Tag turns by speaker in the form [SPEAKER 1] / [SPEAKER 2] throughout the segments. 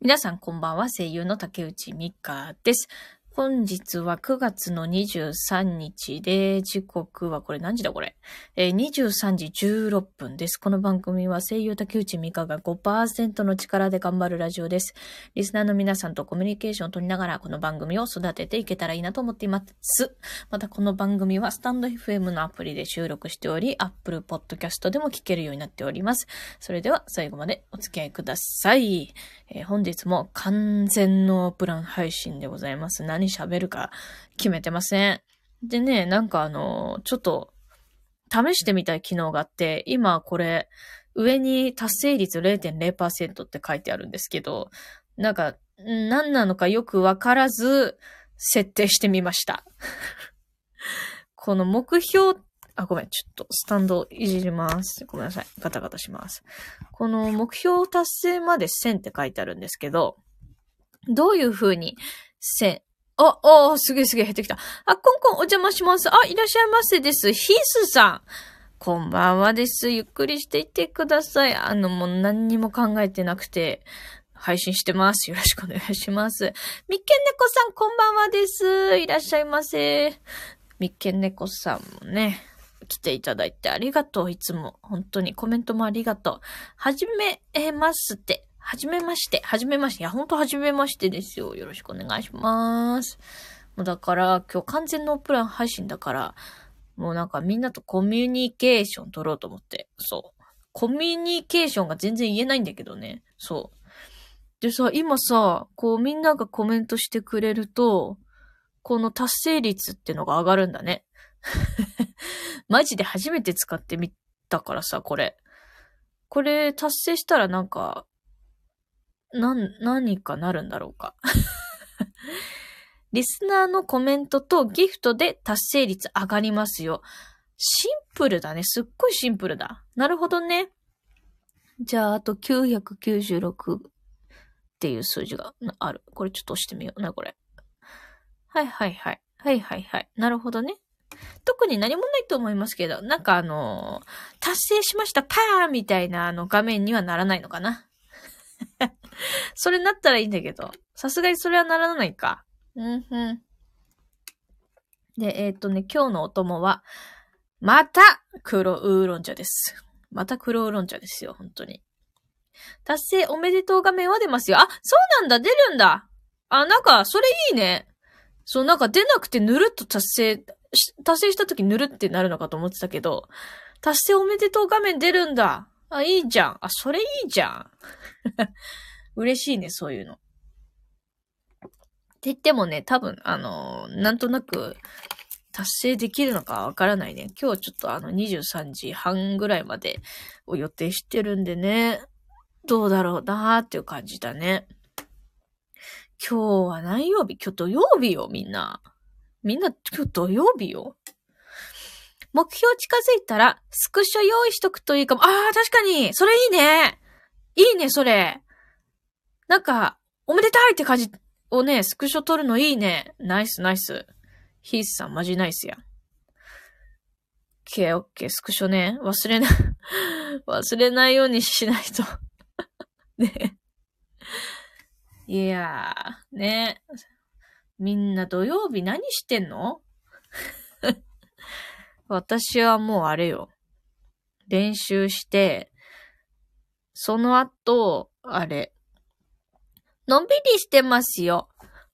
[SPEAKER 1] 皆さんこんばんは、声優の竹内美香です。本日は9月の23日で、時刻はこれ何時だこれ、えー、23時16分です。この番組は声優竹内美香が5%の力で頑張るラジオです。リスナーの皆さんとコミュニケーションを取りながらこの番組を育てていけたらいいなと思っています。またこの番組はスタンド FM のアプリで収録しており、Apple Podcast でも聞けるようになっております。それでは最後までお付き合いください。えー、本日も完全ノープラン配信でございます。何喋るか決めてません。でね、なんかあの、ちょっと、試してみたい機能があって、今これ、上に達成率0.0%って書いてあるんですけど、なんか、何なのかよくわからず、設定してみました。この目標、あ、ごめん、ちょっとスタンドいじります。ごめんなさい。ガタガタします。この目標達成まで1000って書いてあるんですけど、どういう風に1000、あ、あ、すげえすげえ減ってきた。あ、コンコンお邪魔します。あ、いらっしゃいませです。ヒースさん。こんばんはです。ゆっくりしていってください。あの、もう何にも考えてなくて、配信してます。よろしくお願いします。みっけんねこさん、こんばんはです。いらっしゃいませ。みっけんねこさんもね、来ていただいてありがとう。いつも。本当にコメントもありがとう。はじめますって。はじめまして。はじめまして。いや、ほんとはじめましてですよ。よろしくお願いします。もうだから、今日完全ノープラン配信だから、もうなんかみんなとコミュニケーション取ろうと思って。そう。コミュニケーションが全然言えないんだけどね。そう。でさ、今さ、こうみんながコメントしてくれると、この達成率ってのが上がるんだね。マジで初めて使ってみたからさ、これ。これ達成したらなんか、な、何かなるんだろうか。リスナーのコメントとギフトで達成率上がりますよ。シンプルだね。すっごいシンプルだ。なるほどね。じゃあ、あと996っていう数字がある。これちょっと押してみような、これ。はいはいはい。はいはいはい。なるほどね。特に何もないと思いますけど、なんかあのー、達成しましたパーみたいなあの画面にはならないのかな。それなったらいいんだけど、さすがにそれはならないか。うんふん。で、えー、っとね、今日のお供は、また黒ウーロン茶です。また黒ウーロン茶ですよ、本当に。達成おめでとう画面は出ますよ。あ、そうなんだ、出るんだ。あ、なんか、それいいね。そう、なんか出なくてぬるっと達成、達成した時ぬるってなるのかと思ってたけど、達成おめでとう画面出るんだ。あ、いいじゃん。あ、それいいじゃん。嬉しいね、そういうの。って言ってもね、多分、あの、なんとなく、達成できるのかわからないね。今日ちょっとあの23時半ぐらいまでを予定してるんでね、どうだろうなーっていう感じだね。今日は何曜日？今日土曜日よ、みんな。みんな今日土曜日よ？目標近づいたら、スクショ用意しとくといいかも。ああ、確かにそれいいねいいね、それなんか、おめでたいって感じをね、スクショ撮るのいいね。ナイス、ナイス。ヒースさん、マジナイスやん。オッケー、スクショね。忘れな、忘れないようにしないと ね。いやー、ね。みんな土曜日何してんの？私はもうあれよ。練習して、その後、あれ、のんびりしてますよ。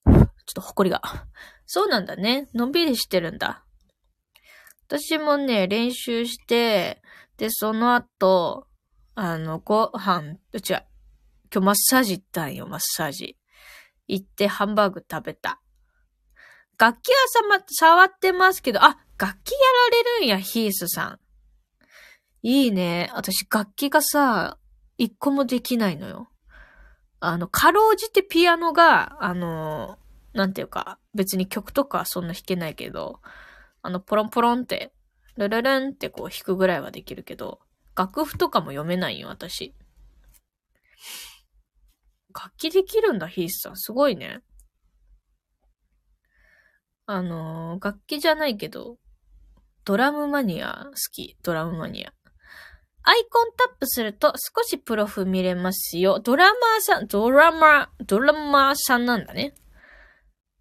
[SPEAKER 1] ちょっと誇りが。そうなんだね。のんびりしてるんだ。私もね、練習して、で、その後、あの、ご飯、うちは、今日マッサージ行ったんよ、マッサージ。行ってハンバーグ食べた。楽器はさま、触ってますけど、あ、楽器やられるんや、ヒースさん。いいね。私、楽器がさ、一個もできないのよ。あの、かろうじてピアノが、あの、なんていうか、別に曲とかそんな弾けないけど、あの、ポロンポロンって、ルルルンってこう弾くぐらいはできるけど、楽譜とかも読めないよ、私。楽器できるんだ、ヒースさん。すごいね。あの、楽器じゃないけど、ドラムマニア？好き。ドラムマニア。アイコンタップすると少しプロフ見れますよ。ドラマーさん、ドラマー、ドラマーさんなんだね。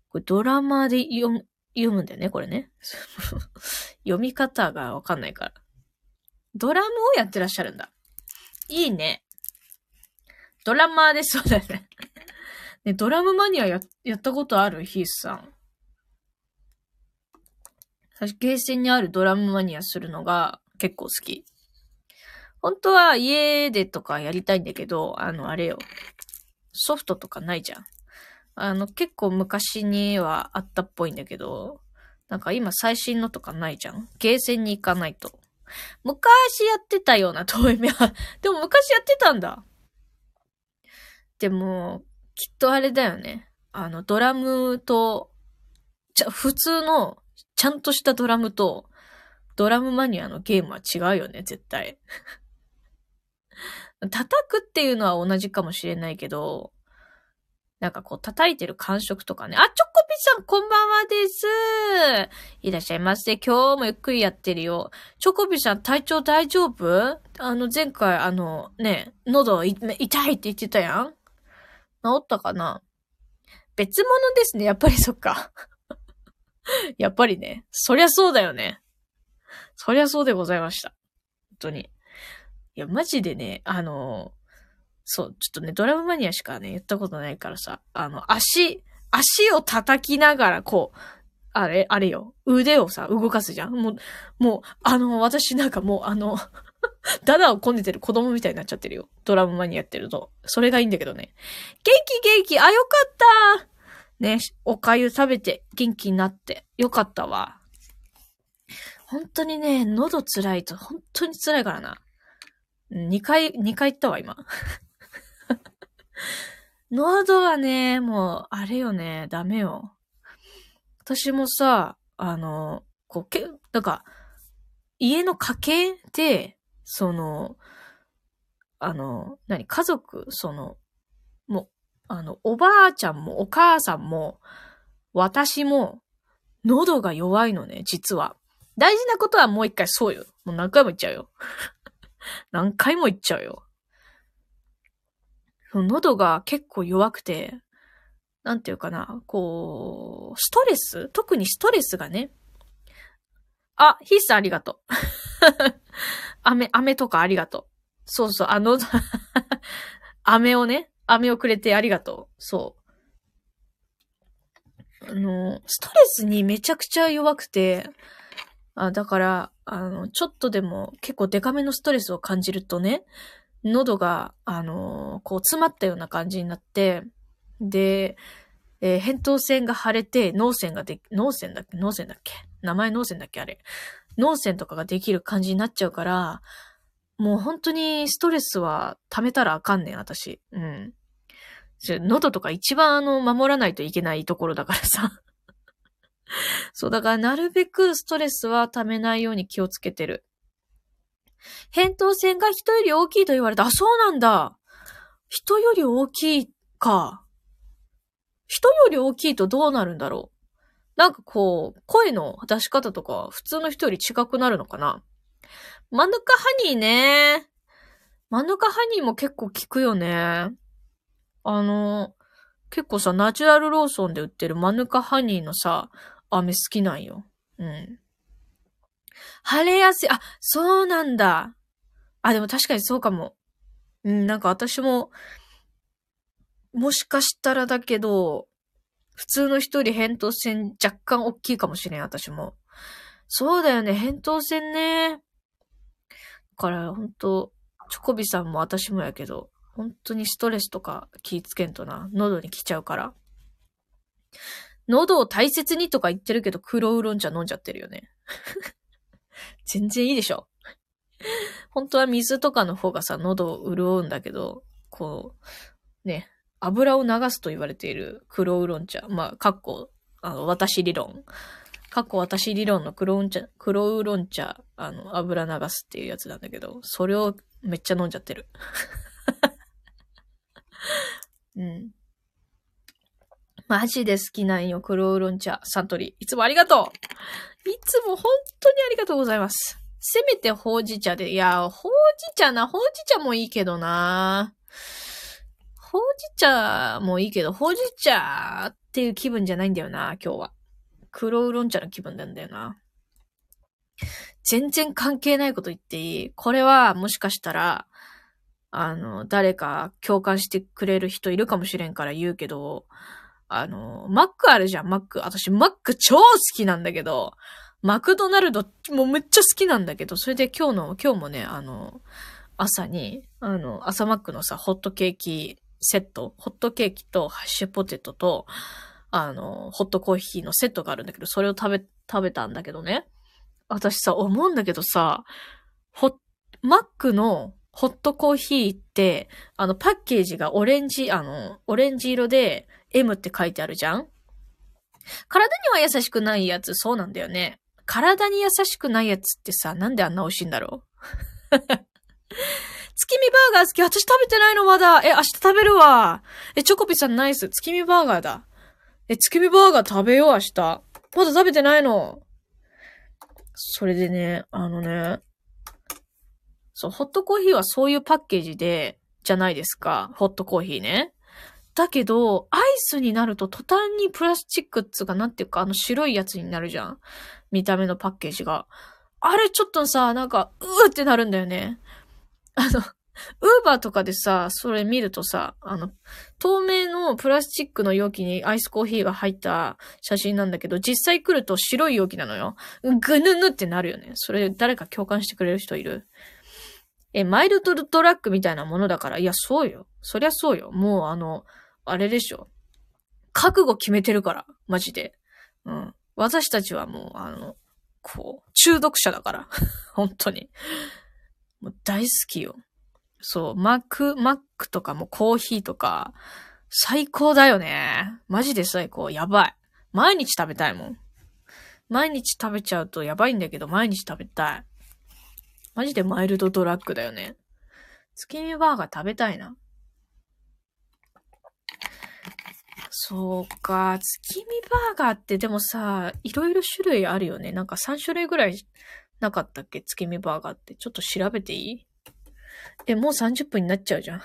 [SPEAKER 1] これドラマーで読む、読むんだよね、これね。読み方がわかんないから。ドラムをやってらっしゃるんだ。いいね。ドラマーで、そうだよね。ね、ドラムマニアや、やったことある？ヒースさん。私、ゲーセンにあるドラムマニアするのが結構好き。本当は家でとかやりたいんだけど、あの、あれよ。ソフトとかないじゃん。あの、結構昔にはあったっぽいんだけど、なんか今最新のとかないじゃん。ゲーセンに行かないと。昔やってたような 遠い目は、でも昔やってたんだ。でも、きっとあれだよね。あの、ドラムと、ちゃ、普通の、ちゃんとしたドラムと、ドラムマニアのゲームは違うよね、絶対。叩くっていうのは同じかもしれないけど、なんかこう叩いてる感触とかね。あ、チョコピさんこんばんはです。いらっしゃいませ。今日もゆっくりやってるよ。チョコピさん体調大丈夫？あの前回あのね、喉痛いって言ってたやん？治ったかな？別物ですね。やっぱりそっか。やっぱりね。そりゃそうだよね。そりゃそうでございました。本当に。いや、マジでね、あのそう、ちょっとね、ドラムマニアしかね、言ったことないからさ、あの、足、足を叩きながら、こう、あれ、あれよ、腕をさ、動かすじゃんもう、もう、あの、私なんかもう、あの、ダダをこねてる子供みたいになっちゃってるよ。ドラムマニアやってると。それがいいんだけどね。元気元気あ、よかったね、おかゆ食べて元気になって。よかったわ。本当にね、喉辛いと本当に辛いからな。2回、2回言ったわ、今。喉はね、もう、あれよね、ダメよ。私もさ、あの、こう、け、なんか、家の家系で、その、あの、何、家族、その、あの、おばあちゃんもお母さんも、私も、喉が弱いのね、実は。大事なことはもう一回そうよ。もう何回も言っちゃうよ。何回も言っちゃうよ。喉が結構弱くて、なんていうかな、こう、ストレス？特にストレスがね。あ、ヒースありがとう。飴、飴とかありがとう。そうそう、あの、飴をね、飴をくれてありがとう。そう。あの、ストレスにめちゃくちゃ弱くて、あだから、あの、ちょっとでも結構デカめのストレスを感じるとね、喉が、あの、こう詰まったような感じになって、で、えー、扁桃腺が腫れて、脳腺がで、脳腺だっけ？脳腺だっけ？名前脳腺だっけ？あれ。脳腺とかができる感じになっちゃうから、もう本当にストレスは溜めたらあかんねん、私。うん。喉とか一番あの、守らないといけないところだからさ。そう、だからなるべくストレスは溜めないように気をつけてる。扁桃腺が人より大きいと言われた。あ、そうなんだ。人より大きいか。人より大きいとどうなるんだろう。なんかこう、声の出し方とか普通の人より違くなるのかな。マヌカハニーね。マヌカハニーも結構効くよね。あの、結構さ、ナチュラルローソンで売ってるマヌカハニーのさ、飴好きなんよ。うん。晴れやすい。あ、そうなんだ。あ、でも確かにそうかも。うん、なんか私も、もしかしたらだけど、普通の人より扁桃腺若干大きいかもしれん、私も。そうだよね、扁桃腺ね。から、ほんと、チョコビさんも私もやけど、本当にストレスとか気ぃつけんとな、喉に来ちゃうから。喉を大切にとか言ってるけど、黒ウーロン茶飲んじゃってるよね。全然いいでしょ。本当は水とかの方がさ、喉を潤うんだけど、こう、ね、油を流すと言われている黒ウーロン茶。まあ、かっこ、あの、私理論。かっこ私理論の黒ウー茶、黒ウーロン茶、あの、油流すっていうやつなんだけど、それをめっちゃ飲んじゃってる。うん。マジで好きなんよ、黒ウーロン茶、サントリー。いつもありがとういつも本当にありがとうございます。せめてほうじ茶で、いや、ほうじ茶な、ほうじ茶もいいけどな。ほうじ茶もいいけど、ほうじ茶っていう気分じゃないんだよな、今日は。黒ウロン茶の気分なんだよな。全然関係ないこと言っていい？これはもしかしたら、あの、誰か共感してくれる人いるかもしれんから言うけど、あの、マックあるじゃん、マック。私、マック超好きなんだけど、マクドナルドもめっちゃ好きなんだけど、それで今日の、今日もね、あの、朝に、あの、朝マックのさ、ホットケーキセット、ホットケーキとハッシュポテトと、あの、ホットコーヒーのセットがあるんだけど、それを食べ、食べたんだけどね。私さ、思うんだけどさ、ホマックのホットコーヒーって、あの、パッケージがオレンジ、あの、オレンジ色で M って書いてあるじゃん？体には優しくないやつ、そうなんだよね。体に優しくないやつってさ、なんであんな美味しいんだろう？月見バーガー好き。私食べてないのまだ。え、明日食べるわ。え、チョコピさんナイス。月見バーガーだ。え、月見バーガー食べよう、明日。まだ食べてないの。それでね、あのね、そう、ホットコーヒーはそういうパッケージで、じゃないですか。ホットコーヒーね。だけど、アイスになると途端にプラスチックっつうか、なんていうか、あの白いやつになるじゃん。見た目のパッケージが。あれちょっとさ、なんか、うーってなるんだよね。あの、ウーバーとかでさ、それ見るとさ、あの、透明のプラスチックの容器にアイスコーヒーが入った写真なんだけど、実際来ると白い容器なのよ。ぐぬぬってなるよね。それ誰か共感してくれる人いる？え、マイルドトラックみたいなものだから、いや、そうよ。そりゃそうよ。もうあの、あれでしょ。覚悟決めてるから、マジで。うん。私たちはもう、あの、こう、中毒者だから。本当に。もう大好きよ。そう、マック、マックとかもコーヒーとか、最高だよね。マジで最高。やばい。毎日食べたいもん。毎日食べちゃうとやばいんだけど、毎日食べたい。マジでマイルドドラッグだよね。月見バーガー食べたいな。そうか。月見バーガーってでもさ、いろいろ種類あるよね。なんか3種類ぐらいなかったっけ？月見バーガーって。ちょっと調べていい？え、もう30分になっちゃうじゃん。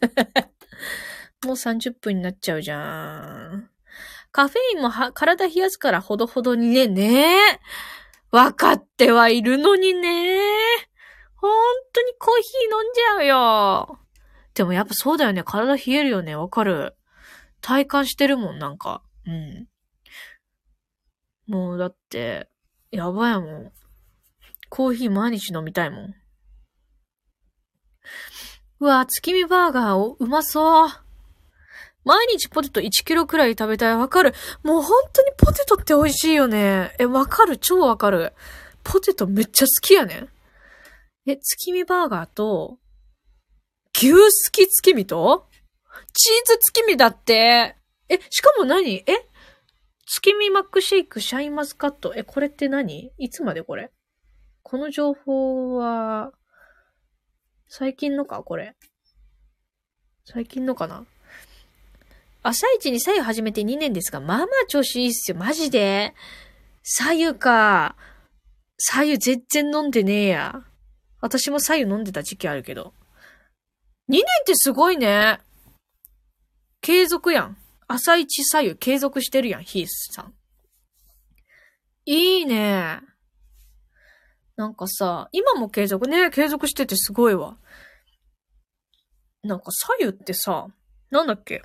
[SPEAKER 1] もう30分になっちゃうじゃん。カフェインも体冷やすからほどほどにね、ねえ。わかってはいるのにね。ほんとにコーヒー飲んじゃうよ。でもやっぱそうだよね。体冷えるよね。わかる。体感してるもん、なんか。うん。もうだって、やばいもん。コーヒー毎日飲みたいもん。うわ、月見バーガーをうまそう。毎日ポテト1キロくらい食べたい。わかる。もう本当にポテトって美味しいよね。え、わかる。超わかる。ポテトめっちゃ好きやねん。え、月見バーガーと、牛すき月見とチーズ月見だって。え、しかも何？え月見マックシェイクシャインマスカット。え、これって何？いつまでこれ？この情報は、最近のかこれ。最近のかな朝一に左右始めて2年ですが、まあまあ調子いいっすよ。マジで左右か。左右全然飲んでねえや。私も左右飲んでた時期あるけど。2年ってすごいね。継続やん。朝一左右継続してるやん、ヒースさん。いいね。なんかさ、今も継続ね、継続しててすごいわ。なんか左右ってさ、なんだっけ？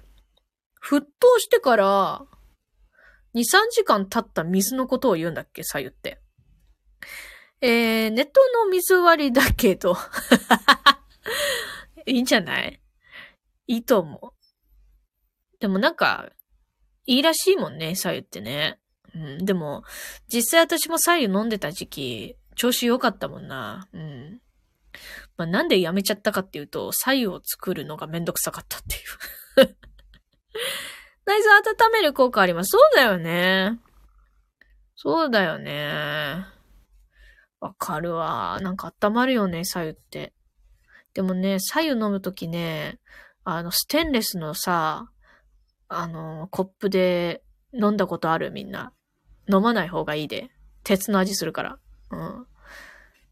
[SPEAKER 1] 沸騰してから、2、3時間経った水のことを言うんだっけ？左右って。えー、ネットの水割りだけど いいんじゃない？いいと思う。でもなんか、いいらしいもんね、左右ってね。うん、でも、実際私も左右飲んでた時期、調子良かったもんな。うん。まあ、なんでやめちゃったかっていうと、左右を作るのがめんどくさかったっていう 内臓温める効果あります。そうだよね。そうだよね。わかるわ。なんか温まるよね、左右って。でもね、左右飲むときね、あの、ステンレスのさ、あの、コップで飲んだことあるみんな。飲まない方がいいで。鉄の味するから。うん。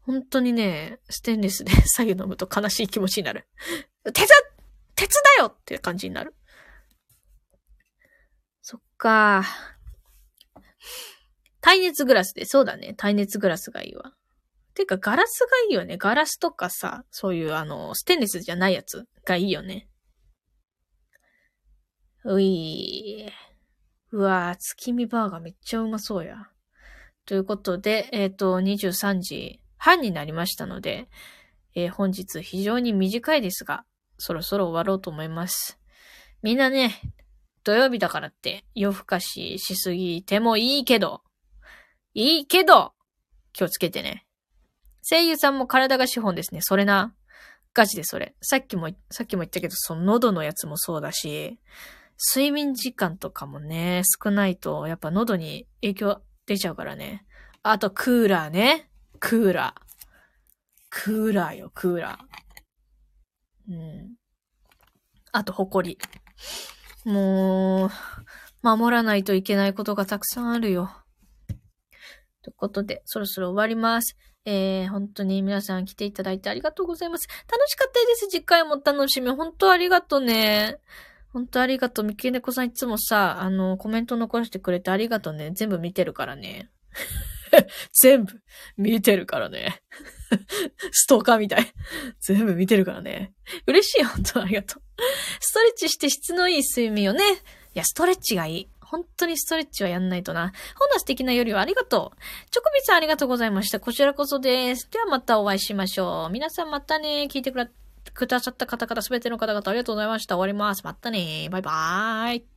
[SPEAKER 1] 本当にね、ステンレスで 左右飲むと悲しい気持ちになる。鉄鉄だよって感じになる。そっか。耐熱グラスで、そうだね。耐熱グラスがいいわ。てか、ガラスがいいよね。ガラスとかさ、そういうあの、ステンレスじゃないやつがいいよね。ういー。うわー、月見バーガーめっちゃうまそうや。ということで、えっ、ー、と、23時半になりましたので、えー、本日非常に短いですが、そろそろ終わろうと思います。みんなね、土曜日だからって夜更かししすぎてもいいけど、いいけど、気をつけてね。声優さんも体が資本ですね。それな。ガチでそれ。さっきも、さっきも言ったけど、その喉のやつもそうだし、睡眠時間とかもね、少ないと、やっぱ喉に影響出ちゃうからね。あと、クーラーね。クーラー。クーラーよ、クーラー。うん。あと、ほこり。もう、守らないといけないことがたくさんあるよ。ということで、そろそろ終わります。えー、本当に皆さん来ていただいてありがとうございます。楽しかったです。次回も楽しみ。本当ありがとうねね。本当ありがとう。みきねこさんいつもさ、あの、コメント残してくれてありがとうね。全部見てるからね。全部見てるからね。ストーカーみたい。全部見てるからね。嬉しい。本当ありがとう。ストレッチして質のいい睡眠をね。いや、ストレッチがいい。本当にストレッチはやんないとな。ほんな素敵な夜はありがとう。チョコビさんありがとうございました。こちらこそです。ではまたお会いしましょう。皆さんまたね。聞いてくださった方々、すべての方々ありがとうございました。終わります。またね。バイバーイ。